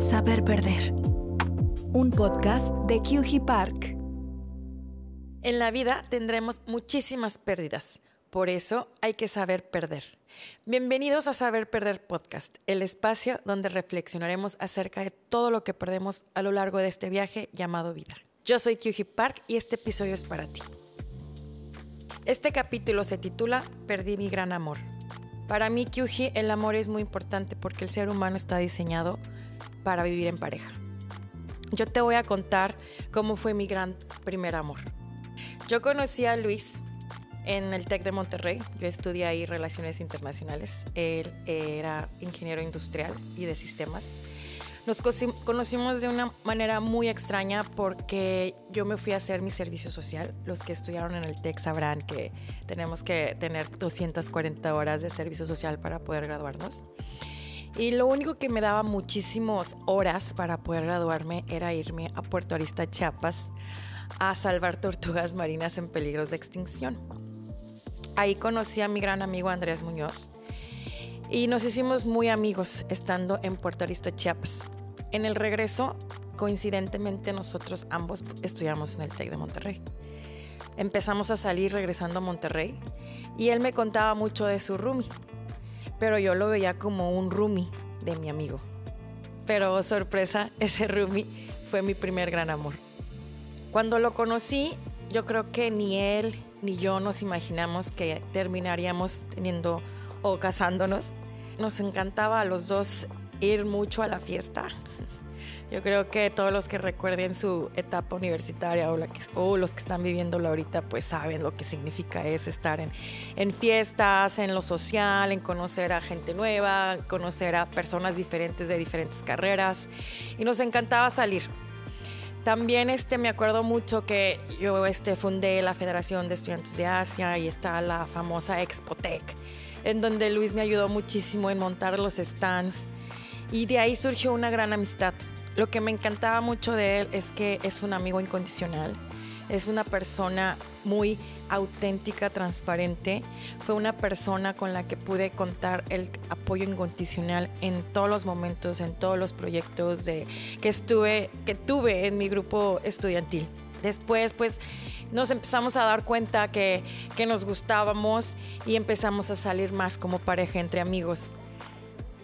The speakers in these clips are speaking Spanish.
Saber Perder. Un podcast de QG Park. En la vida tendremos muchísimas pérdidas. Por eso hay que saber perder. Bienvenidos a Saber Perder Podcast, el espacio donde reflexionaremos acerca de todo lo que perdemos a lo largo de este viaje llamado vida. Yo soy QG Park y este episodio es para ti. Este capítulo se titula Perdí mi gran amor. Para mí, QG, el amor es muy importante porque el ser humano está diseñado para vivir en pareja. Yo te voy a contar cómo fue mi gran primer amor. Yo conocí a Luis en el TEC de Monterrey. Yo estudié ahí Relaciones Internacionales. Él era ingeniero industrial y de sistemas. Nos conocimos de una manera muy extraña porque yo me fui a hacer mi servicio social. Los que estudiaron en el TEC sabrán que tenemos que tener 240 horas de servicio social para poder graduarnos. Y lo único que me daba muchísimas horas para poder graduarme era irme a Puerto Arista, Chiapas, a salvar tortugas marinas en peligros de extinción. Ahí conocí a mi gran amigo Andrés Muñoz y nos hicimos muy amigos estando en Puerto Arista, Chiapas. En el regreso, coincidentemente, nosotros ambos estudiamos en el TEC de Monterrey. Empezamos a salir regresando a Monterrey y él me contaba mucho de su roomie, pero yo lo veía como un roomie de mi amigo. Pero sorpresa, ese roomie fue mi primer gran amor. Cuando lo conocí, yo creo que ni él ni yo nos imaginamos que terminaríamos teniendo o casándonos. Nos encantaba a los dos ir mucho a la fiesta. Yo creo que todos los que recuerden su etapa universitaria o, los que están viviéndolo ahorita, pues saben lo que significa es estar en, en fiestas, en lo social, en conocer a gente nueva, conocer a personas diferentes de diferentes carreras. Y nos encantaba salir. También este, me acuerdo mucho que yo este, fundé la Federación de Estudiantes de Asia y está la famosa Expotec, en donde Luis me ayudó muchísimo en montar los stands y de ahí surgió una gran amistad. Lo que me encantaba mucho de él es que es un amigo incondicional, es una persona muy auténtica, transparente. Fue una persona con la que pude contar el apoyo incondicional en todos los momentos, en todos los proyectos de, que estuve, que tuve en mi grupo estudiantil. Después, pues, nos empezamos a dar cuenta que, que nos gustábamos y empezamos a salir más como pareja entre amigos.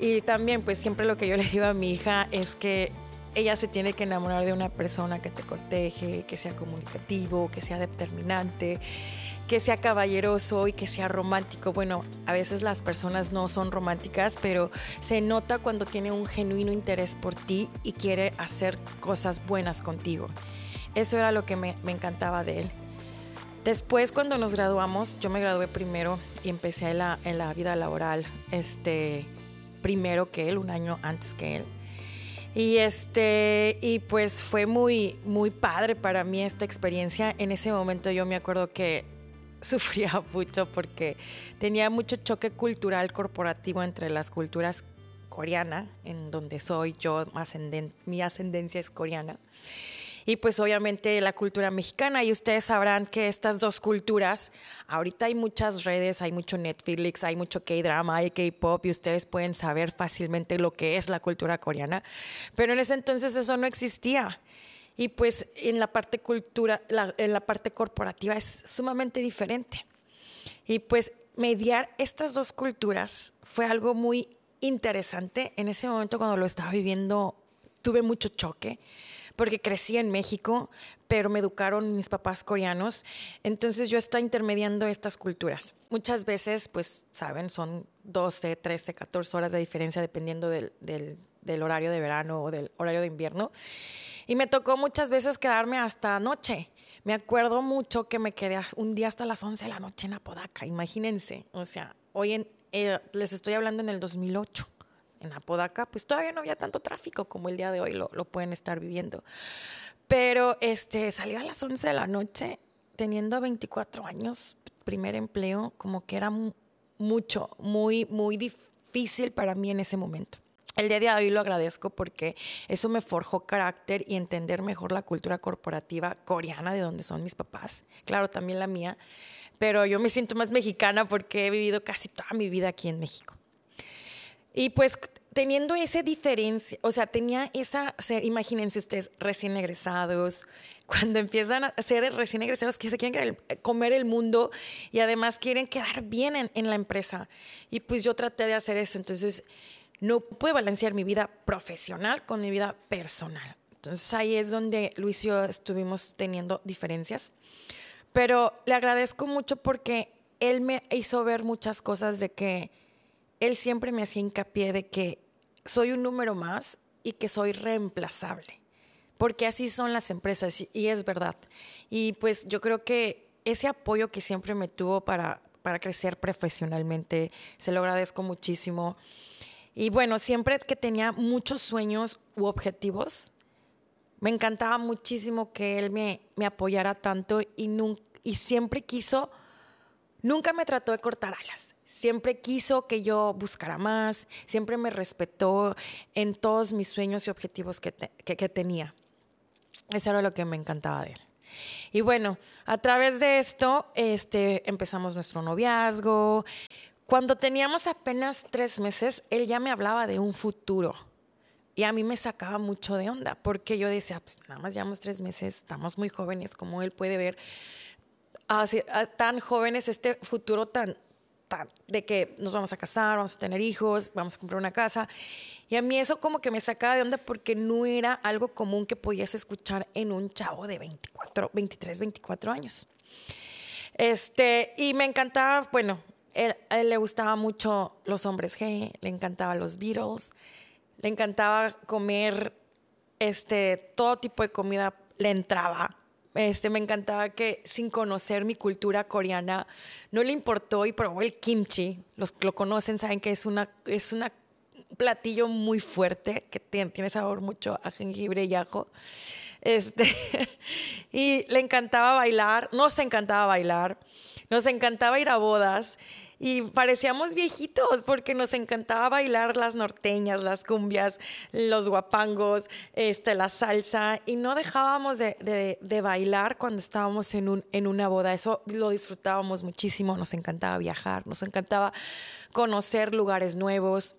Y también, pues siempre lo que yo le digo a mi hija es que ella se tiene que enamorar de una persona que te corteje, que sea comunicativo, que sea determinante, que sea caballeroso y que sea romántico. Bueno, a veces las personas no son románticas, pero se nota cuando tiene un genuino interés por ti y quiere hacer cosas buenas contigo. Eso era lo que me, encantaba de él. Después, cuando nos graduamos, yo me gradué primero y empecé en la, la vida laboral. Este, primero que él, un año antes que él. Y este, y pues fue muy, muy padre para mí esta experiencia. En ese momento yo me acuerdo que sufría mucho porque tenía mucho choque cultural corporativo entre las culturas coreana, en donde soy yo, mi ascendencia es coreana y pues obviamente la cultura mexicana. Y ustedes sabrán que estas dos culturas, ahorita hay muchas redes, hay mucho Netflix, hay mucho K-drama, hay K-pop y ustedes pueden saber fácilmente lo que es la cultura coreana. Pero en ese entonces eso no existía. Y pues en la parte cultura, en la parte corporativa es sumamente diferente. Y pues mediar estas dos culturas fue algo muy interesante. En ese momento cuando lo estaba viviendo tuve mucho choque porque crecí en México, pero me educaron mis papás coreanos, entonces yo estaba intermediando estas culturas. Muchas veces, pues, saben, son 12, 13, 14 horas de diferencia dependiendo del, del, horario de verano o del horario de invierno. Y me tocó muchas veces quedarme hasta noche. Me acuerdo mucho que me quedé un día hasta las 11 de la noche en Apodaca, imagínense. O sea, hoy en, eh, les estoy hablando en el 2008 en Apodaca, pues todavía no había tanto tráfico como el día de hoy lo, pueden estar viviendo. Pero este, salir a las 11 de la noche, teniendo 24 años, primer empleo, como que era mucho, muy, muy difícil para mí en ese momento. El día de hoy lo agradezco porque eso me forjó carácter y entender mejor la cultura corporativa coreana de donde son mis papás, claro, también la mía, pero yo me siento más mexicana porque he vivido casi toda mi vida aquí en México. Y pues teniendo esa diferencia, o sea, tenía esa, imagínense ustedes, recién egresados, cuando empiezan a ser recién egresados que se quieren comer el mundo y además quieren quedar bien en, en la empresa. Y pues yo traté de hacer eso, entonces no pude balancear mi vida profesional con mi vida personal. Entonces ahí es donde Luis y yo estuvimos teniendo diferencias. Pero le agradezco mucho porque él me hizo ver muchas cosas de que él siempre me hacía hincapié de que soy un número más y que soy reemplazable, porque así son las empresas y es verdad. Y pues yo creo que ese apoyo que siempre me tuvo para, para crecer profesionalmente, se lo agradezco muchísimo. Y bueno, siempre que tenía muchos sueños u objetivos, me encantaba muchísimo que él me, me apoyara tanto y, y siempre quiso, nunca me trató de cortar alas Siempre quiso que yo buscara más, siempre me respetó en todos mis sueños y objetivos que, tenía. Eso era lo que me encantaba de él. Y bueno, a través de esto este, empezamos nuestro noviazgo. Cuando teníamos apenas tres meses, él ya me hablaba de un futuro. Y a mí me sacaba mucho de onda, porque yo decía, pues nada más llevamos tres meses, estamos muy jóvenes, como él puede ver tan jóvenes este futuro tan, de que nos vamos a casar, vamos a tener hijos, vamos a comprar una casa. Y a mí eso como que me sacaba de onda porque no era algo común que podías escuchar en un chavo de 24, 23, 24 años. Este, y me encantaba, bueno, a él le gustaba mucho los hombres G, le encantaban los Beatles, le encantaba comer este, todo tipo de comida, le entraba este, me encantaba que sin conocer mi cultura coreana, no le importó y probó el kimchi. Los que lo conocen saben que es una, es platillo muy fuerte que tiene, tiene sabor mucho a jengibre y ajo. Este, y le encantaba bailar, nos encantaba bailar, nos encantaba ir a bodas y parecíamos viejitos porque nos encantaba bailar las norteñas, las cumbias, los guapangos, este, la salsa y no dejábamos de, de, bailar cuando estábamos en, un, en una boda. Eso lo disfrutábamos muchísimo, nos encantaba viajar, nos encantaba conocer lugares nuevos.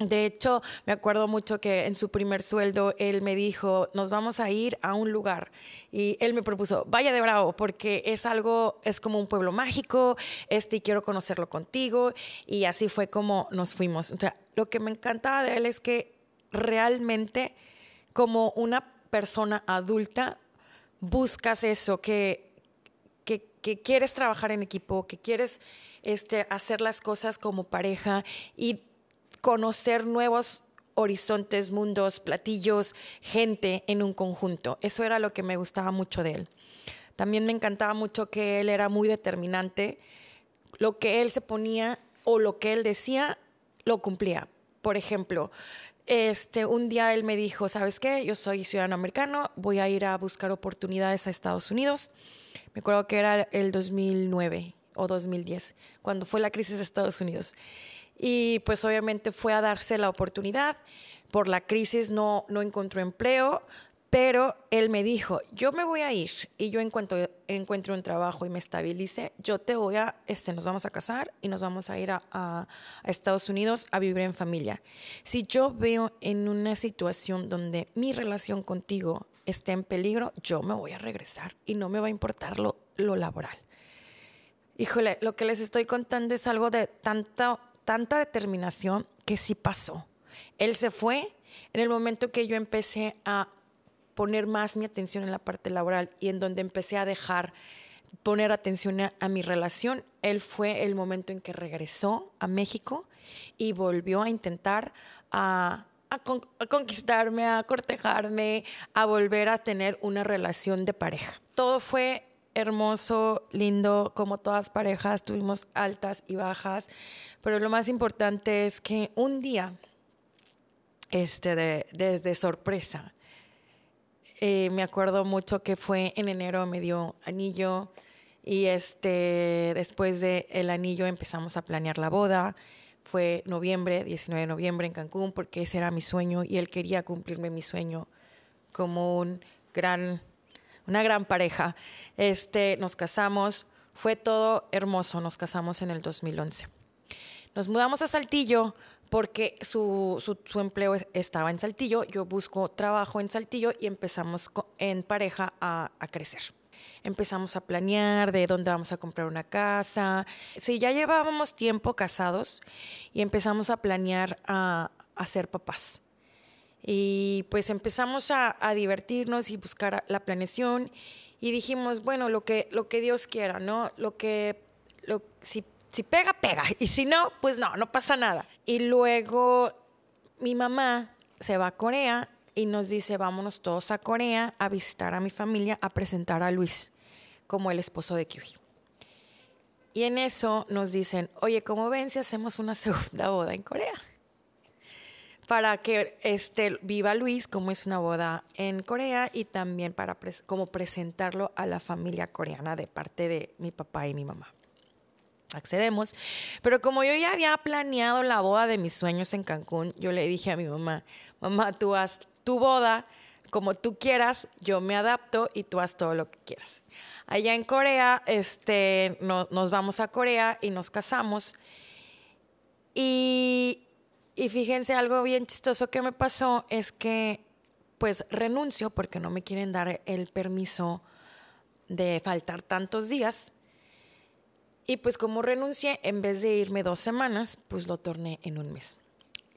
De hecho, me acuerdo mucho que en su primer sueldo él me dijo, nos vamos a ir a un lugar. Y él me propuso, vaya de Bravo, porque es algo, es como un pueblo mágico, este, y quiero conocerlo contigo. Y así fue como nos fuimos. O sea, lo que me encantaba de él es que realmente como una persona adulta buscas eso, que, que, que quieres trabajar en equipo, que quieres este, hacer las cosas como pareja y conocer nuevos horizontes, mundos, platillos, gente en un conjunto. Eso era lo que me gustaba mucho de él. También me encantaba mucho que él era muy determinante. Lo que él se ponía o lo que él decía, lo cumplía. Por ejemplo, este, un día él me dijo, ¿sabes qué? Yo soy ciudadano americano, voy a ir a buscar oportunidades a Estados Unidos. Me acuerdo que era el 2009 o 2010, cuando fue la crisis de Estados Unidos y pues obviamente fue a darse la oportunidad. Por la crisis no, no encontró empleo, pero él me dijo, yo me voy a ir y yo en cuanto encuentre un trabajo y me estabilice, yo te voy a, este, nos vamos a casar y nos vamos a ir a, a, Estados Unidos a vivir en familia. Si yo veo en una situación donde mi relación contigo esté en peligro, yo me voy a regresar y no me va a importar lo, lo laboral. Híjole, lo que les estoy contando es algo de tanta tanta determinación que sí pasó. Él se fue en el momento que yo empecé a poner más mi atención en la parte laboral y en donde empecé a dejar poner atención a, mi relación, él fue el momento en que regresó a México y volvió a intentar a, a conquistarme, a cortejarme, a volver a tener una relación de pareja. Todo fue hermoso, lindo, como todas parejas, tuvimos altas y bajas, pero lo más importante es que un día, este, de, sorpresa, eh, me acuerdo mucho que fue en enero, me dio anillo y este, después del el anillo empezamos a planear la boda. Fue noviembre, 19 de noviembre en Cancún, porque ese era mi sueño y él quería cumplirme mi sueño como un gran una gran pareja. Este, nos casamos, fue todo hermoso, nos casamos en el 2011. Nos mudamos a Saltillo porque su, su, empleo estaba en Saltillo, yo busco trabajo en Saltillo y empezamos en pareja a, crecer empezamos a planear de dónde vamos a comprar una casa. Sí, ya llevábamos tiempo casados y empezamos a planear a, a ser papás. Y pues empezamos a, divertirnos y buscar la planeación y dijimos, bueno, lo que, lo que Dios quiera, ¿no? Lo que, lo, si, si pega, pega. Y si no, pues no, no pasa nada. Y luego mi mamá se va a Corea y nos dice, vámonos todos a Corea a visitar a mi familia, a presentar a Luis como el esposo de Kyuji. Y en eso nos dicen, oye, ¿cómo ven si hacemos una segunda boda en Corea? Para que este, viva Luis, como es una boda en Corea, y también para como presentarlo a la familia coreana de parte de mi papá y mi mamá. Accedemos, pero como yo ya había planeado la boda de mis sueños en Cancún, yo le dije a mi mamá, mamá, tú haz tu boda como tú quieras, yo me adapto y tú haz todo lo que quieras. Allá en Corea, este, nos vamos a Corea y nos casamos. Y, y fíjense, algo bien chistoso que me pasó es que pues renuncio porque no me quieren dar el permiso de faltar tantos días. Y pues como renuncié, en vez de irme dos semanas, pues lo torné en un mes.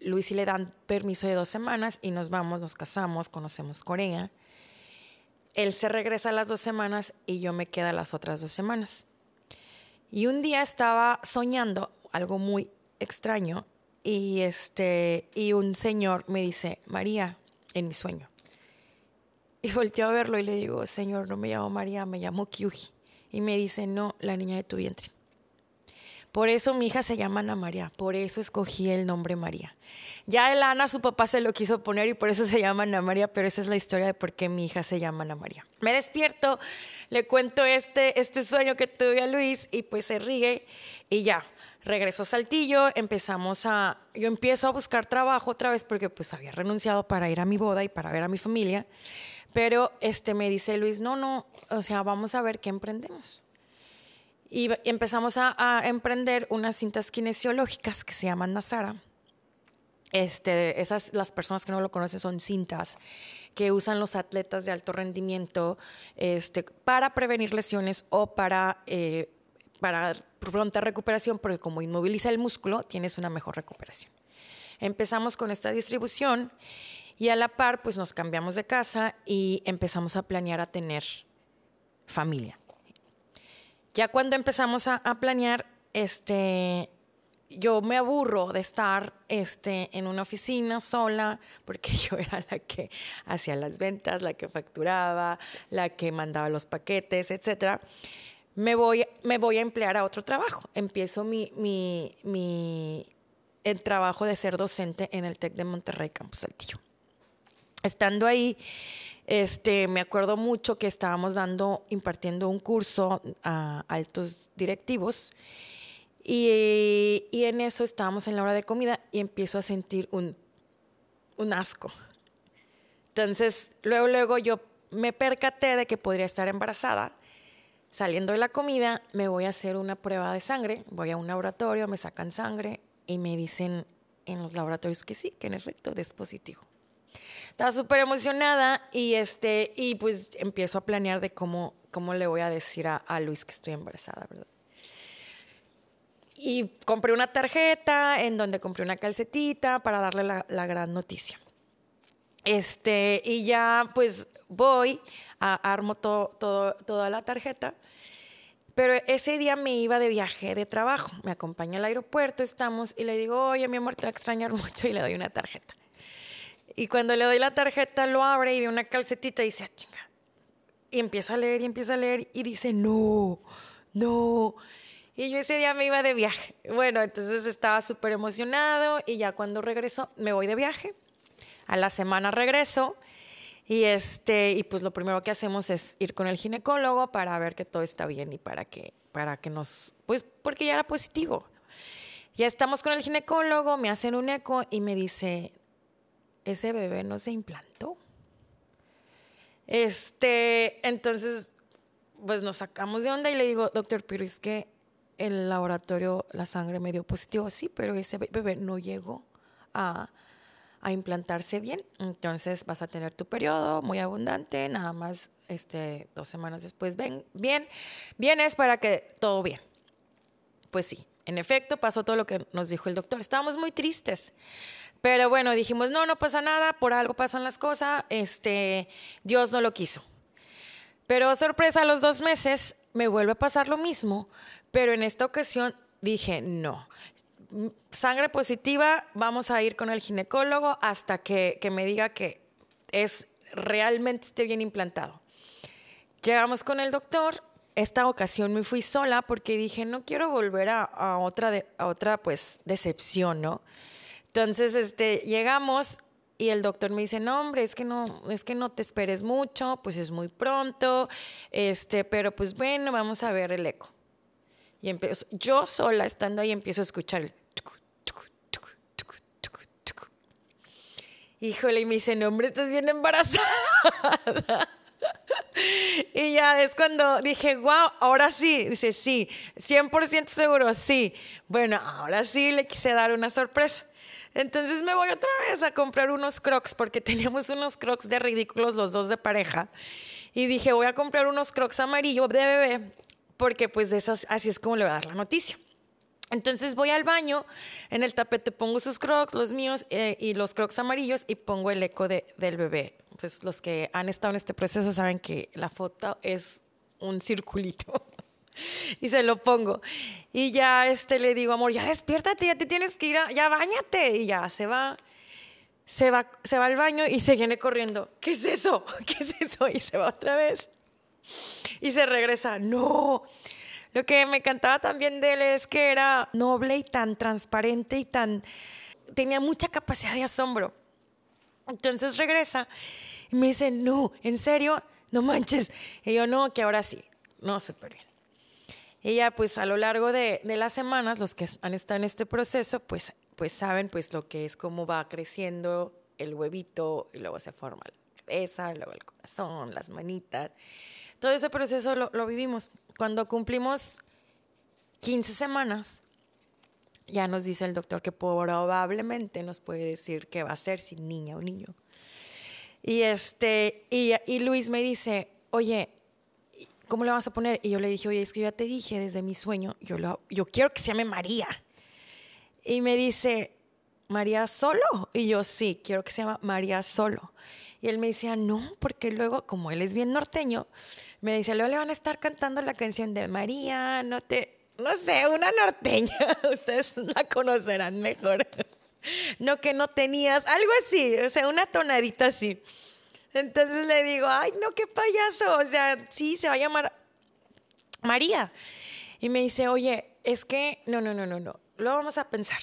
Luis y le dan permiso de dos semanas y nos vamos, nos casamos, conocemos Corea. Él se regresa las dos semanas y yo me quedo las otras dos semanas. Y un día estaba soñando algo muy extraño y, este, y un señor me dice, María, en mi sueño. Y volteo a verlo y le digo, Señor, no me llamo María, me llamo Kyuji. Y me dice, no, la niña de tu vientre. Por eso mi hija se llama Ana María, por eso escogí el nombre María. Ya el Ana, su papá se lo quiso poner y por eso se llama Ana María, pero esa es la historia de por qué mi hija se llama Ana María. Me despierto, le cuento este, este sueño que tuve a Luis y pues se ríe y ya. Regreso a Saltillo, empezamos a, yo empiezo a buscar trabajo otra vez porque pues había renunciado para ir a mi boda y para ver a mi familia, pero este me dice Luis, no, no, o sea, vamos a ver qué emprendemos y empezamos a, emprender unas cintas kinesiológicas que se llaman Nazara. Este, esas, las personas que no lo conocen son cintas que usan los atletas de alto rendimiento este, para prevenir lesiones o para, eh, para pronta recuperación, porque como inmoviliza el músculo, tienes una mejor recuperación. Empezamos con esta distribución y a la par, pues nos cambiamos de casa y empezamos a planear a tener familia. Ya cuando empezamos a, planear, este, yo me aburro de estar este, en una oficina sola, porque yo era la que hacía las ventas, la que facturaba, la que mandaba los paquetes, etc. Me voy, me voy a emplear a otro trabajo. Empiezo mi, mi, mi el trabajo de ser docente en el TEC de Monterrey, Campus Saltillo. Estando ahí, este, me acuerdo mucho que estábamos dando, impartiendo un curso a altos directivos y, en eso estábamos en la hora de comida y empiezo a sentir un, un asco. Entonces, luego, luego yo me percaté de que podría estar embarazada. Saliendo de la comida, me voy a hacer una prueba de sangre. Voy a un laboratorio, me sacan sangre y me dicen en los laboratorios que sí, que en efecto es positivo. Estaba súper emocionada y, este, y pues empiezo a planear de cómo, cómo le voy a decir a, Luis que estoy embarazada, ¿verdad? Y compré una tarjeta en donde compré una calcetita para darle la, la gran noticia. Este, y ya pues voy, a, armo todo, todo, toda la tarjeta. Pero ese día me iba de viaje de trabajo. Me acompaña al aeropuerto, estamos, y le digo, oye, mi amor, te va a extrañar mucho, y le doy una tarjeta. Y cuando le doy la tarjeta, lo abre y ve una calcetita y dice, ah, chinga. Y empieza a leer y empieza a leer y dice, no, no. Y yo ese día me iba de viaje. Bueno, entonces estaba súper emocionado y ya cuando regreso, me voy de viaje. A la semana regreso y, este, y pues lo primero que hacemos es ir con el ginecólogo para ver que todo está bien y para que, para que nos, pues porque ya era positivo. Ya estamos con el ginecólogo, me hacen un eco y me dice, ese bebé no se implantó. Este, entonces, pues nos sacamos de onda y le digo, doctor, pero es que el laboratorio, la sangre me dio positivo, sí, pero ese bebé no llegó a, a implantarse bien. Entonces vas a tener tu periodo muy abundante, nada más este, dos semanas después ven, bien, vienes para que todo bien. Pues sí, en efecto pasó todo lo que nos dijo el doctor. Estábamos muy tristes. Pero bueno, dijimos, no, no pasa nada, por algo pasan las cosas, este, Dios no lo quiso. Pero sorpresa, a los dos meses me vuelve a pasar lo mismo, pero en esta ocasión dije, no, sangre positiva, vamos a ir con el ginecólogo hasta que, que me diga que es realmente esté bien implantado. Llegamos con el doctor. Esta ocasión me fui sola porque dije, no quiero volver a, otra, a otra pues, decepción, ¿no? Entonces, este, llegamos y el doctor me dice, no, hombre, es que no, es que no te esperes mucho, pues es muy pronto, este, pero pues bueno, vamos a ver el eco. Y empiezo, yo sola estando ahí empiezo a escuchar el Híjole, y me dice, no, hombre, estás bien embarazada. y ya es cuando dije, wow, ahora sí. Dice, sí, 100% seguro, sí. Bueno, ahora sí le quise dar una sorpresa. Entonces me voy otra vez a comprar unos crocs porque teníamos unos crocs de ridículos los dos de pareja. Y dije, voy a comprar unos crocs amarillos de bebé porque pues de esas, así es como le voy a dar la noticia. Entonces voy al baño, en el tapete pongo sus crocs, los míos eh, y los crocs amarillos y pongo el eco de, del bebé. Pues los que han estado en este proceso saben que la foto es un circulito. y se lo pongo. Y ya este le digo, amor, ya despiértate, ya te tienes que ir, ya bañate. Y ya se va, se va, se va al baño y se viene corriendo. ¿Qué es eso? ¿Qué es eso? Y se va otra vez. Y se regresa. No. Lo que me encantaba también de él es que era noble y tan transparente y tan... tenía mucha capacidad de asombro. Entonces regresa y me dice, no, en serio, no manches. Y yo, no, que ahora sí. No, súper bien. Ya, pues a lo largo de, de, las semanas, los que han estado en este proceso, pues, pues saben pues lo que es cómo va creciendo el huevito y luego se forma la cabeza, luego el corazón, las manitas. Todo ese proceso lo, lo vivimos. Cuando cumplimos 15 semanas, ya nos dice el doctor que probablemente nos puede decir qué va a ser si niña o niño. Y, este, y, Luis me dice, oye, ¿cómo le vas a poner? Y yo le dije, oye, es que yo ya te dije desde mi sueño, yo, lo, yo quiero que se llame María. Y me dice, ¿María Solo? Y yo, sí, quiero que se llame María Solo. Y él me decía, no, porque luego, como él es bien norteño, me dice, luego le van a estar cantando la canción de María, no te, no sé, una norteña, ustedes la conocerán mejor. No que no tenías, algo así, o sea, una tonadita así. Entonces le digo, ay, no, qué payaso, o sea, sí, se va a llamar María. Y me dice, oye, es que, no, no, no, no, no, lo vamos a pensar.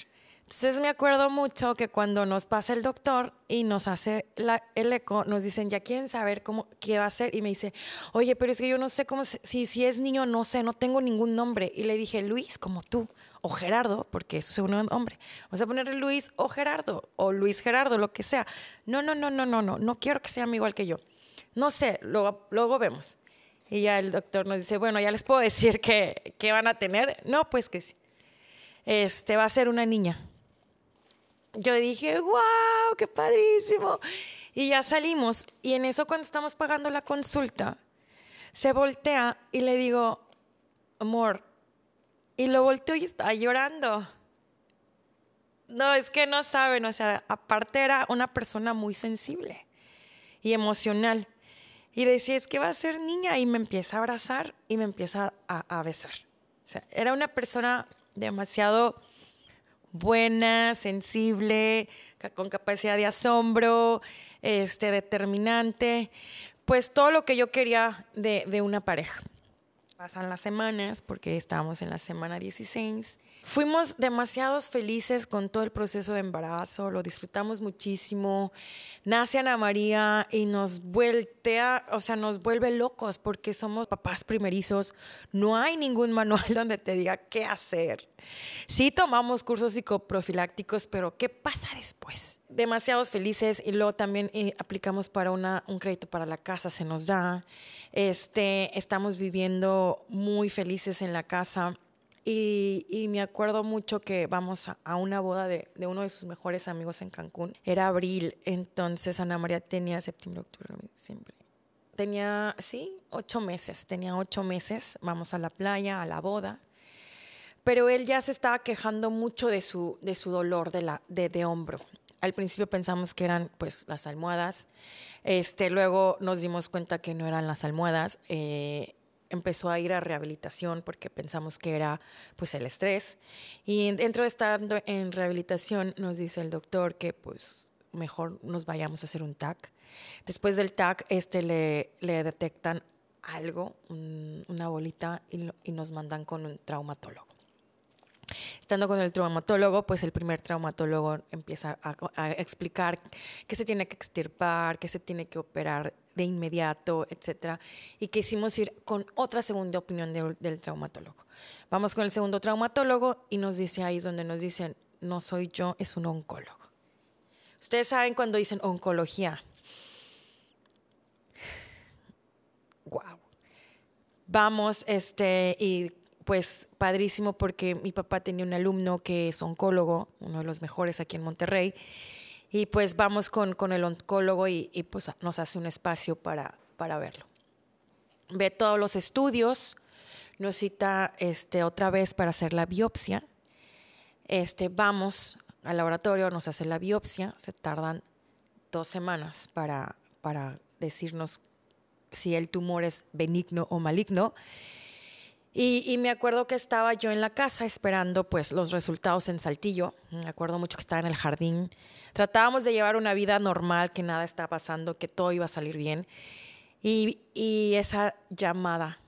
Entonces me acuerdo mucho que cuando nos pasa el doctor y nos hace el eco, nos dicen, ya quieren saber cómo, qué va a ser. Y me dice, oye, pero es que yo no sé cómo, si, si es niño, no sé, no tengo ningún nombre. Y le dije, Luis, como tú, o Gerardo, porque es su segundo nombre. Vamos a ponerle Luis o Gerardo, o Luis Gerardo, lo que sea. No, no, no, no, no, no, no quiero que sea igual que yo. No sé, luego, luego vemos. Y ya el doctor nos dice, bueno, ya les puedo decir que, que van a tener. No, pues que sí. Este va a ser una niña yo dije, wow, qué padrísimo. Y ya salimos. Y en eso cuando estamos pagando la consulta, se voltea y le digo, amor, y lo volteo y está llorando. No, es que no saben, o sea, aparte era una persona muy sensible y emocional. Y decía, es que va a ser niña y me empieza a abrazar y me empieza a, a besar. O sea, era una persona demasiado buena, sensible, con capacidad de asombro, este, determinante, pues todo lo que yo quería de, de una pareja. Pasan las semanas, porque estábamos en la semana 16, Fuimos demasiados felices con todo el proceso de embarazo, lo disfrutamos muchísimo. Nace Ana María y nos voltea, o sea, nos vuelve locos porque somos papás primerizos. No hay ningún manual donde te diga qué hacer. Sí tomamos cursos psicoprofilácticos, pero ¿qué pasa después? Demasiados felices y luego también eh, aplicamos para una, un crédito para la casa, se nos da. Este, estamos viviendo muy felices en la casa y, me acuerdo mucho que vamos a, una boda de, uno de sus mejores amigos en Cancún. Era abril, entonces Ana María tenía septiembre, octubre, diciembre. Tenía, sí, ocho meses, tenía ocho meses. Vamos a la playa, a la boda. Pero él ya se estaba quejando mucho de su, de su dolor de, la, de, de hombro. Al principio pensamos que eran pues las almohadas. Este, luego nos dimos cuenta que no eran las almohadas. Eh, empezó a ir a rehabilitación porque pensamos que era pues el estrés. Y dentro de estar en rehabilitación nos dice el doctor que pues mejor nos vayamos a hacer un TAC. Después del TAC este le, le detectan algo, una bolita y, y nos mandan con un traumatólogo. Estando con el traumatólogo, pues el primer traumatólogo empieza a, explicar qué se tiene que extirpar, qué se tiene que operar de inmediato, etcétera, y quisimos ir con otra segunda opinión del traumatólogo. Vamos con el segundo traumatólogo y nos dice ahí es donde nos dicen, no soy yo, es un oncólogo. Ustedes saben cuando dicen oncología. Wow. Vamos, este, y pues padrísimo porque mi papá tenía un alumno que es oncólogo, uno de los mejores aquí en Monterrey, y pues vamos con, con el oncólogo y, pues nos hace un espacio para, para verlo. Ve todos los estudios, nos cita este, otra vez para hacer la biopsia. Este, vamos al laboratorio, nos hace la biopsia, se tardan dos semanas para, para decirnos si el tumor es benigno o maligno. Y, me acuerdo que estaba yo en la casa esperando pues los resultados en Saltillo. Me acuerdo mucho que estaba en el jardín. Tratábamos de llevar una vida normal, que nada estaba pasando, que todo iba a salir bien. Y, esa llamada,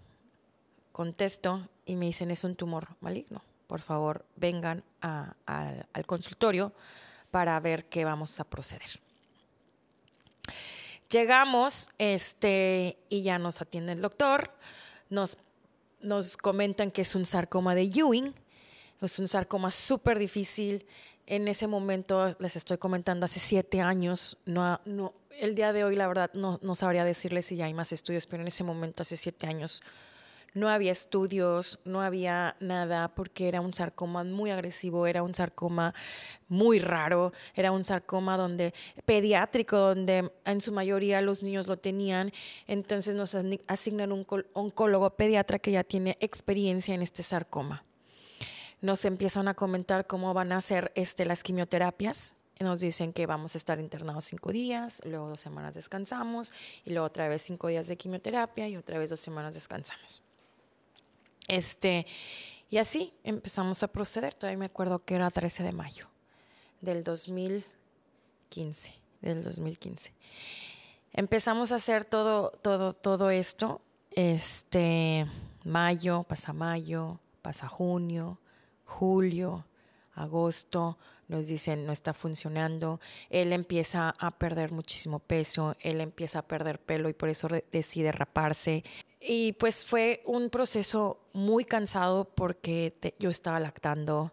contesto y me dicen es un tumor maligno. Por favor, vengan al consultorio para ver qué vamos a proceder. Llegamos este, y ya nos atiende el doctor. Nos nos comentan que es un sarcoma de Ewing. Es un sarcoma súper difícil. En ese momento, les estoy comentando, hace siete años, no, no, el día de hoy, la verdad, no, no sabría decirles si ya hay más estudios, pero en ese momento, hace siete años, no había estudios, no había nada, porque era un sarcoma muy agresivo, era un sarcoma muy raro, era un sarcoma donde pediátrico, donde en su mayoría los niños lo tenían. Entonces nos asignan un oncólogo pediatra que ya tiene experiencia en este sarcoma. Nos empiezan a comentar cómo van a hacer este, las quimioterapias, nos dicen que vamos a estar internados cinco días, luego dos semanas descansamos y luego otra vez cinco días de quimioterapia y otra vez dos semanas descansamos. Este, y así empezamos a proceder. Todavía me acuerdo que era 13 de mayo del 2015, del 2015. Empezamos a hacer todo, todo, todo esto. Este, mayo, pasa mayo, pasa junio, julio, agosto, nos dicen no está funcionando, él empieza a perder muchísimo peso, él empieza a perder pelo y por eso decide raparse. Y pues fue un proceso muy cansado porque yo estaba lactando,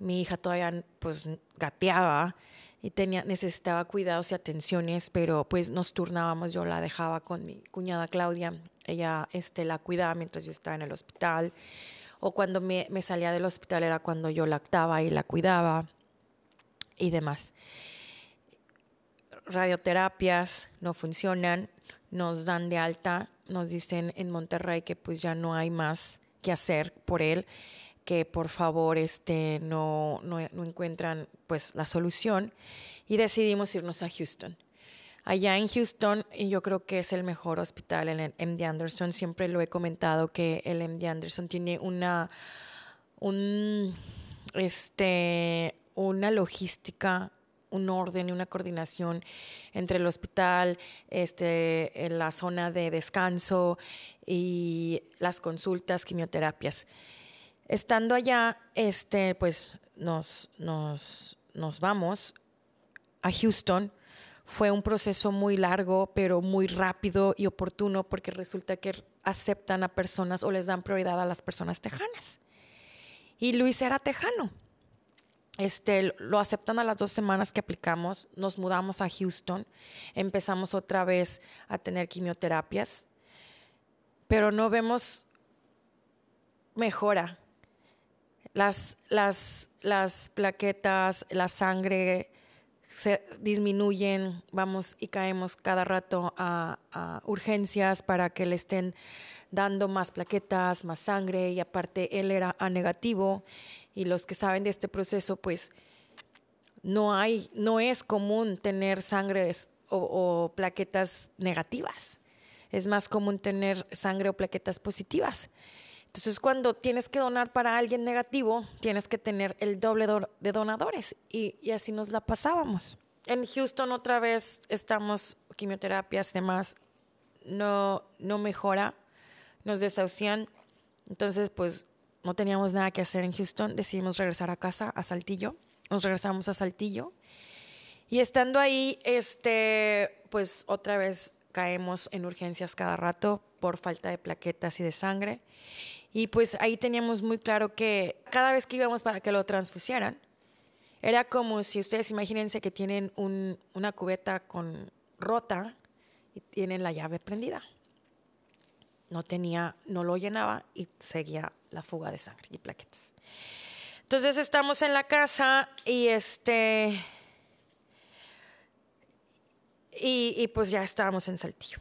mi hija todavía pues gateaba y tenía, necesitaba cuidados y atenciones, pero pues nos turnábamos, yo la dejaba con mi cuñada Claudia, ella este, la cuidaba mientras yo estaba en el hospital, o cuando me, me salía del hospital era cuando yo lactaba y la cuidaba y demás. Radioterapias no funcionan, nos dan de alta, nos dicen en Monterrey que pues ya no hay más que hacer por él, que por favor este, no, no, encuentran pues la solución y decidimos irnos a Houston. Allá en Houston, yo creo que es el mejor hospital, en el MD Anderson. Siempre lo he comentado que el MD Anderson tiene una, un, este, una logística un orden y una coordinación entre el hospital, este, en la zona de descanso y las consultas, quimioterapias. Estando allá, este, pues nos, nos, nos vamos a Houston. Fue un proceso muy largo, pero muy rápido y oportuno porque resulta que aceptan a personas o les dan prioridad a las personas tejanas. Y Luis era tejano. Este, lo aceptan a las dos semanas que aplicamos, nos mudamos a Houston, empezamos otra vez a tener quimioterapias, pero no vemos mejora. las, las, las plaquetas, la sangre se disminuyen, vamos y caemos cada rato a, a, urgencias para que le estén dando más plaquetas, más sangre y aparte él era A negativo y los que saben de este proceso pues no hay, no es común tener sangre o, o plaquetas negativas, es más común tener sangre o plaquetas positivas. Entonces, cuando tienes que donar para alguien negativo, tienes que tener el doble de donadores. Y, y, así nos la pasábamos. En Houston otra vez estamos quimioterapias demás. No, no mejora, nos desahucian. Entonces, pues no teníamos nada que hacer en Houston. Decidimos regresar a casa, a Saltillo. Nos regresamos a Saltillo. Y estando ahí, este, pues otra vez caemos en urgencias cada rato por falta de plaquetas y de sangre. Y pues ahí teníamos muy claro que cada vez que íbamos para que lo transfusieran, era como si ustedes imagínense que tienen un, una cubeta con rota y tienen la llave prendida. No tenía, no lo llenaba y seguía la fuga de sangre y plaquetas. Entonces estamos en la casa y este y pues ya estábamos en Saltillo.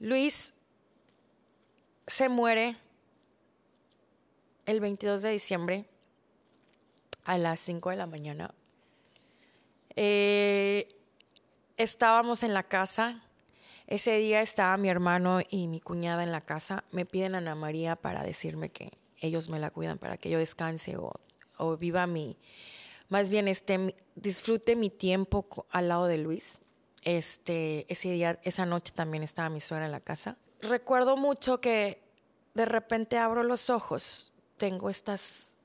Luis se muere el 22 de diciembre a las 5 de la mañana. Eh, estábamos en la casa. Ese día estaba mi hermano y mi cuñada en la casa. Me piden a Ana María para decirme que ellos me la cuidan para que yo descanse o, o viva mi, más bien este, disfrute mi tiempo al lado de Luis. Este, ese día, esa noche también estaba mi suegra en la casa recuerdo mucho que de repente abro los ojos, tengo esta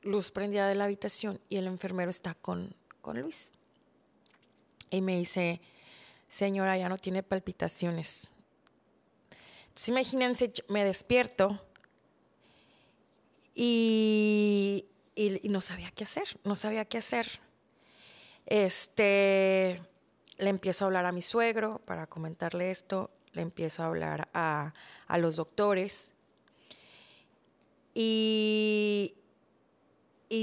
luz prendida de la habitación y el enfermero está con, con Luis. Y me dice, señora, ya no tiene palpitaciones. Entonces imagínense, me despierto y, y, y, no sabía qué hacer, no sabía qué hacer. Este, le empiezo a hablar a mi suegro para comentarle esto le empiezo a hablar a, a los doctores y,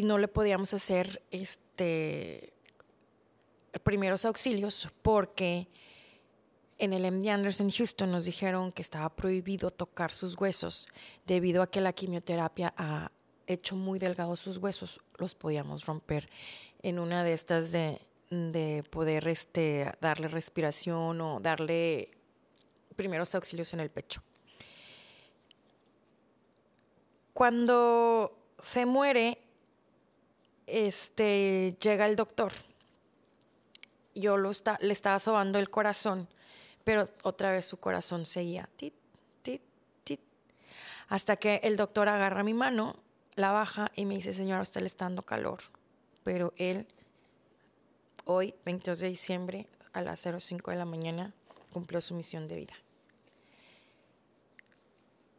no le podíamos hacer este, primeros auxilios porque en el MD Anderson Houston nos dijeron que estaba prohibido tocar sus huesos debido a que la quimioterapia ha hecho muy delgados sus huesos, los podíamos romper en una de estas de, de poder este, darle respiración o darle primeros auxilios en el pecho. Cuando se muere, este, llega el doctor. Yo lo le estaba sobando el corazón, pero otra vez su corazón seguía. Tit, tit, tit, hasta que el doctor agarra mi mano, la baja y me dice, señora, usted le está dando calor. Pero él, hoy, 22 de diciembre, a las 05 de la mañana, cumplió su misión de vida.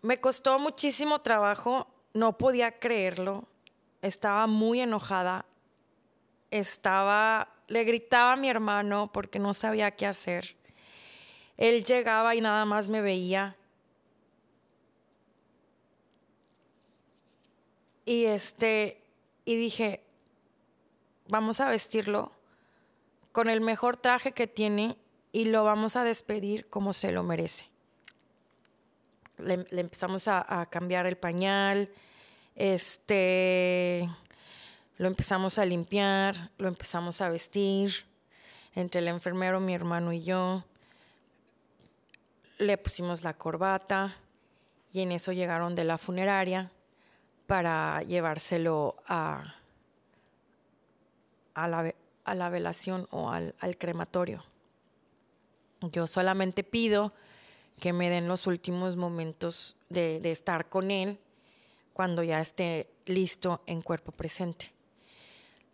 Me costó muchísimo trabajo, no podía creerlo, estaba muy enojada, estaba, le gritaba a mi hermano porque no sabía qué hacer. Él llegaba y nada más me veía. Y este, y dije, vamos a vestirlo con el mejor traje que tiene y lo vamos a despedir como se lo merece le, empezamos a, cambiar el pañal, este, lo empezamos a limpiar, lo empezamos a vestir, entre el enfermero, mi hermano y yo, le pusimos la corbata y en eso llegaron de la funeraria para llevárselo a, a, la, a la velación o al, al crematorio. Yo solamente pido que me den los últimos momentos de, estar con Él cuando ya esté listo en cuerpo presente.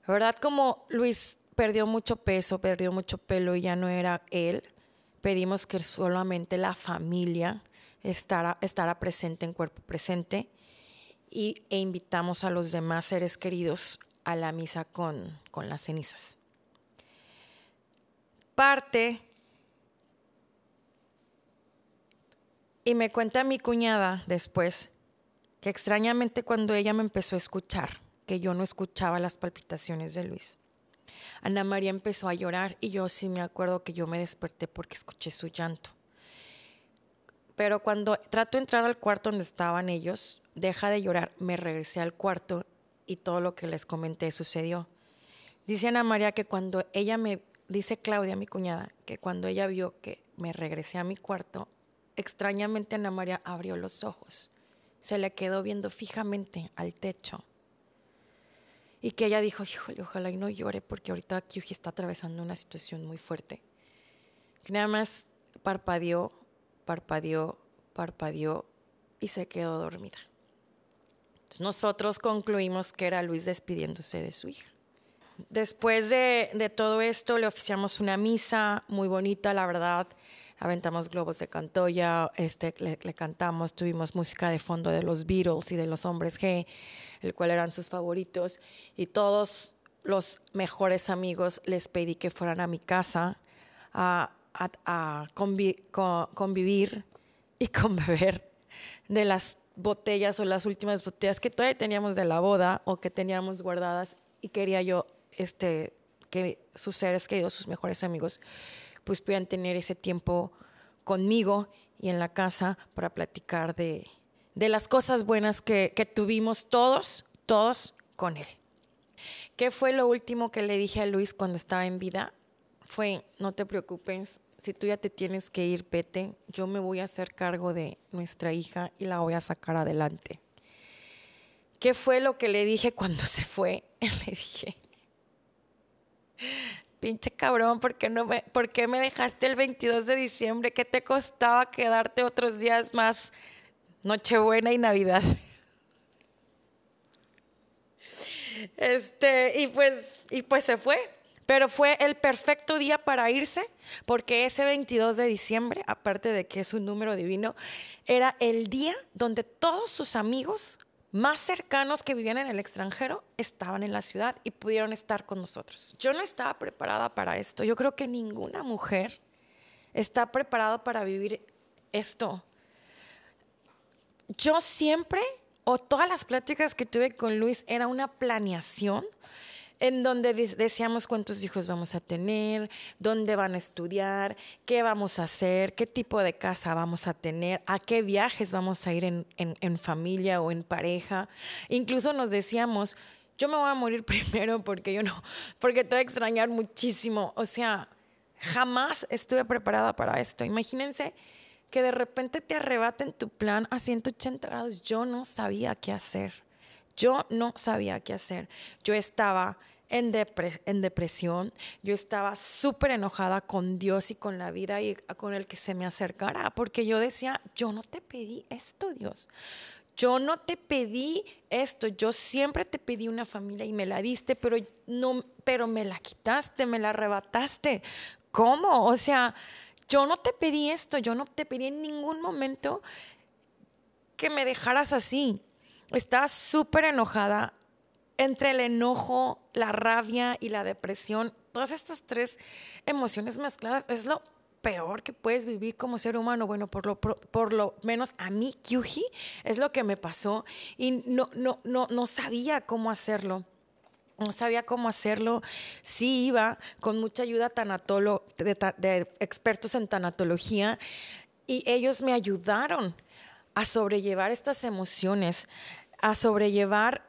La verdad, como Luis perdió mucho peso, perdió mucho pelo y ya no era Él, pedimos que solamente la familia estará, estará presente en cuerpo presente y, e invitamos a los demás seres queridos a la misa con, con las cenizas. Parte Y me cuenta mi cuñada después que extrañamente cuando ella me empezó a escuchar, que yo no escuchaba las palpitaciones de Luis, Ana María empezó a llorar y yo sí me acuerdo que yo me desperté porque escuché su llanto. Pero cuando trato de entrar al cuarto donde estaban ellos, deja de llorar, me regresé al cuarto y todo lo que les comenté sucedió. Dice Ana María que cuando ella me, dice Claudia, mi cuñada, que cuando ella vio que me regresé a mi cuarto, extrañamente Ana María abrió los ojos, se le quedó viendo fijamente al techo y que ella dijo, híjole, ojalá y no llore porque ahorita Kyuji está atravesando una situación muy fuerte. Que nada más parpadeó, parpadeó, parpadeó y se quedó dormida. nosotros concluimos que era Luis despidiéndose de su hija. Después de, de todo esto le oficiamos una misa muy bonita, la verdad aventamos globos de cantoya, este, le, cantamos, tuvimos música de fondo de los Beatles y de los hombres G, el cual eran sus favoritos, y todos los mejores amigos les pedí que fueran a mi casa a, convivir y con beber de las botellas o las últimas botellas que todavía teníamos de la boda o que teníamos guardadas y quería yo este, que sus seres queridos, sus mejores amigos, pues puedan tener ese tiempo conmigo y en la casa para platicar de, las cosas buenas que, que tuvimos todos, todos con él. ¿Qué fue lo último que le dije a Luis cuando estaba en vida? Fue, no te preocupes, si tú ya te tienes que ir, Pete, yo me voy a hacer cargo de nuestra hija y la voy a sacar adelante. ¿Qué fue lo que le dije cuando se fue? Le dije, pinche cabrón, ¿por qué, no me, ¿por qué me dejaste el 22 de diciembre? ¿Qué te costaba quedarte otros días más? Nochebuena y Navidad. Este, y pues, y pues se fue. Pero fue el perfecto día para irse, porque ese 22 de diciembre, aparte de que es un número divino, era el día donde todos sus amigos más cercanos que vivían en el extranjero estaban en la ciudad y pudieron estar con nosotros. Yo no estaba preparada para esto. Yo creo que ninguna mujer está preparada para vivir esto. Yo siempre, o todas las pláticas que tuve con Luis, era una planeación en donde decíamos cuántos hijos vamos a tener, dónde van a estudiar, qué vamos a hacer, qué tipo de casa vamos a tener, a qué viajes vamos a ir en, en familia o en pareja. Incluso nos decíamos, yo me voy a morir primero porque yo no, porque te voy a extrañar muchísimo. O sea, jamás estuve preparada para esto. Imagínense que de repente te arrebaten tu plan a 180 grados. Yo no sabía qué hacer. Yo no sabía qué hacer. Yo estaba en, depresión, yo estaba súper enojada con Dios y con la vida y con el que se me acercara, porque yo decía, yo no te pedí esto, Dios. Yo no te pedí esto, yo siempre te pedí una familia y me la diste, pero no pero me la quitaste, me la arrebataste. ¿Cómo? O sea, yo no te pedí esto, yo no te pedí en ningún momento que me dejaras así estaba súper enojada entre el enojo, la rabia y la depresión. Todas estas tres emociones mezcladas es lo peor que puedes vivir como ser humano. Bueno, por lo, por, lo menos a mí, Kyuji, es lo que me pasó y no, no, no, no sabía cómo hacerlo. No sabía cómo hacerlo. Sí iba con mucha ayuda tanatolo, de expertos en tanatología y ellos me ayudaron a sobrellevar estas emociones, a sobrellevar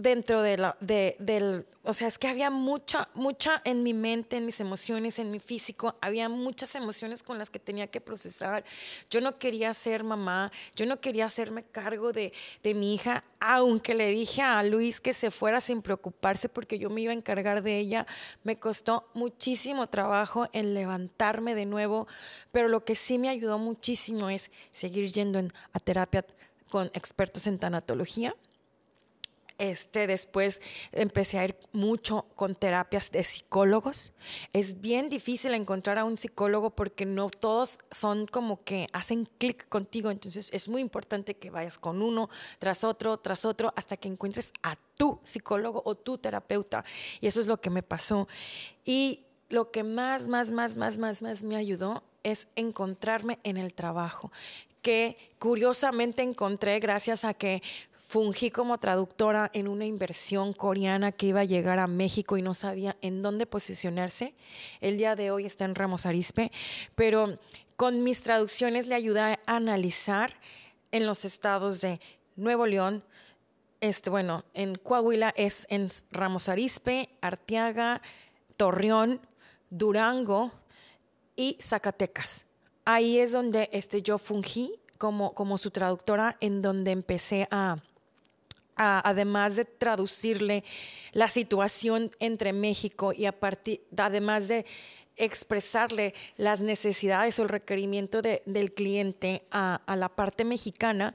dentro de la, de, del, o sea, es que había mucha, mucha en mi mente, en mis emociones, en mi físico, había muchas emociones con las que tenía que procesar. Yo no quería ser mamá, yo no quería hacerme cargo de, de mi hija, aunque le dije a Luis que se fuera sin preocuparse porque yo me iba a encargar de ella, me costó muchísimo trabajo en levantarme de nuevo, pero lo que sí me ayudó muchísimo es seguir yendo a terapia con expertos en tanatología. Este, después empecé a ir mucho con terapias de psicólogos. Es bien difícil encontrar a un psicólogo porque no todos son como que hacen clic contigo. Entonces es muy importante que vayas con uno tras otro, tras otro, hasta que encuentres a tu psicólogo o tu terapeuta. Y eso es lo que me pasó. Y lo que más, más, más, más, más, más me ayudó es encontrarme en el trabajo, que curiosamente encontré gracias a que fungí como traductora en una inversión coreana que iba a llegar a México y no sabía en dónde posicionarse. El día de hoy está en Ramos Arispe, pero con mis traducciones le ayudé a analizar en los estados de Nuevo León, este, bueno, en Coahuila es en Ramos Arispe, Arteaga, Torreón, Durango y Zacatecas. Ahí es donde este, yo fungí como, como su traductora, en donde empecé a, además de traducirle la situación entre México y a partir, además de expresarle las necesidades o el requerimiento del cliente a, a la parte mexicana,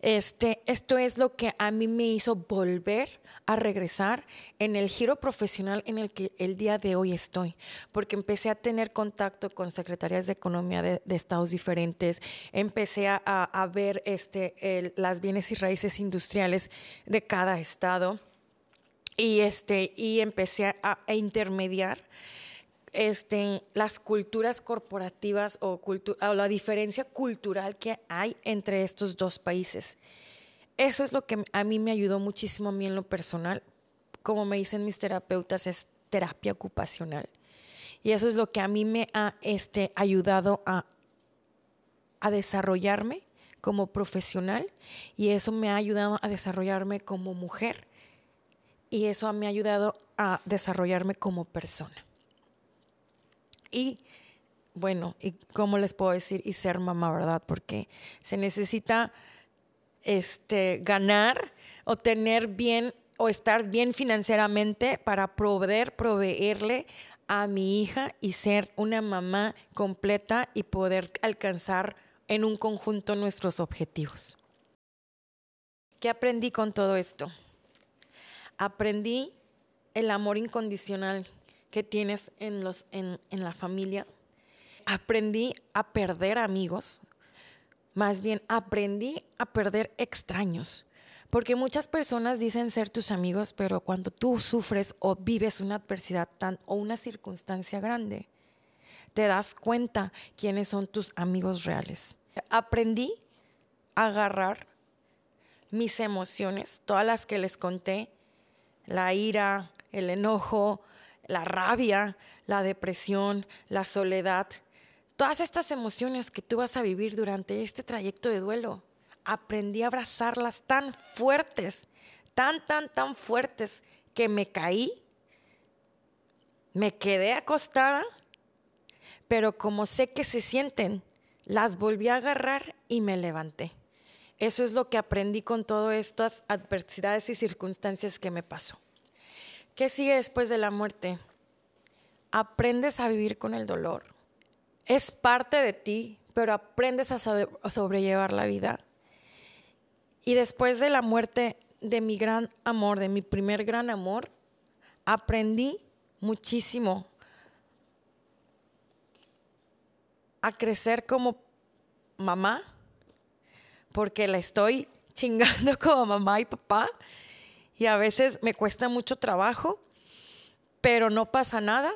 este, esto es lo que a mí me hizo volver a regresar en el giro profesional en el que el día de hoy estoy, porque empecé a tener contacto con secretarias de economía de, estados diferentes, empecé a, ver este, las bienes y raíces industriales de cada estado y, este, y empecé a, a intermediar este, las culturas corporativas o, la diferencia cultural que hay entre estos dos países. Eso es lo que a mí me ayudó muchísimo a mí en lo personal. Como me dicen mis terapeutas, es terapia ocupacional. Y eso es lo que a mí me ha este, ayudado a desarrollarme como profesional y eso me ha ayudado a desarrollarme como mujer y eso me ha ayudado a desarrollarme como persona. Y bueno, y cómo les puedo decir y ser mamá, ¿verdad? Porque se necesita este ganar o tener bien o estar bien financieramente para poder proveerle a mi hija y ser una mamá completa y poder alcanzar en un conjunto nuestros objetivos. ¿Qué aprendí con todo esto? Aprendí el amor incondicional que tienes en, los, en, en la familia. Aprendí a perder amigos, más bien aprendí a perder extraños. Porque muchas personas dicen ser tus amigos, pero cuando tú sufres o vives una adversidad tan o una circunstancia grande, te das cuenta quiénes son tus amigos reales. Aprendí a agarrar mis emociones, todas las que les conté, la ira, el enojo, la rabia, la depresión, la soledad, todas estas emociones que tú vas a vivir durante este trayecto de duelo. Aprendí a abrazarlas tan fuertes, tan, tan, tan fuertes, que me caí, me quedé acostada, pero como sé que se sienten, las volví a agarrar y me levanté. Eso es lo que aprendí con todas estas adversidades y circunstancias que me pasó. ¿Qué sigue después de la muerte? Aprendes a vivir con el dolor. Es parte de ti, pero aprendes a, sobrellevar la vida. Y después de la muerte de mi gran amor, de mi primer gran amor, aprendí muchísimo a crecer como mamá, porque la estoy chingando como mamá y papá y a veces me cuesta mucho trabajo, pero no pasa nada,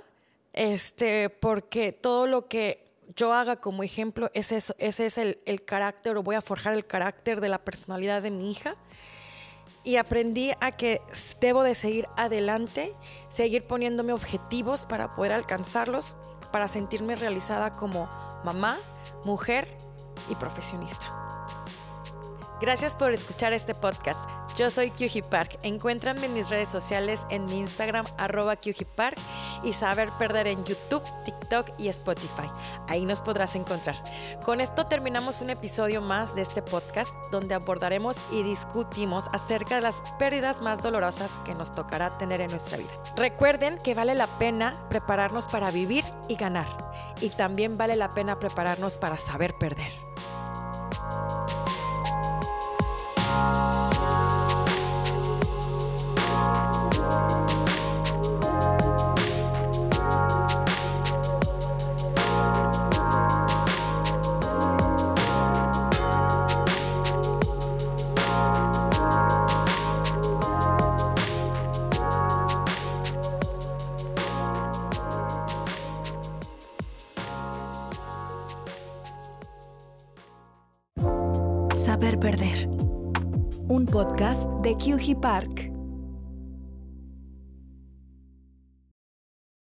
este, porque todo lo que yo haga como ejemplo es eso, ese es el, el carácter o voy a forjar el carácter de la personalidad de mi hija y aprendí a que debo de seguir adelante, seguir poniéndome objetivos para poder alcanzarlos, para sentirme realizada como mamá, mujer y profesionista. Gracias por escuchar este podcast. Yo soy QG Park. Encuéntranme en mis redes sociales en mi Instagram, arroba Park, y Saber Perder en YouTube, TikTok y Spotify. Ahí nos podrás encontrar. Con esto terminamos un episodio más de este podcast donde abordaremos y discutimos acerca de las pérdidas más dolorosas que nos tocará tener en nuestra vida. Recuerden que vale la pena prepararnos para vivir y ganar. Y también vale la pena prepararnos para saber perder. Perder. Un podcast de QG Park.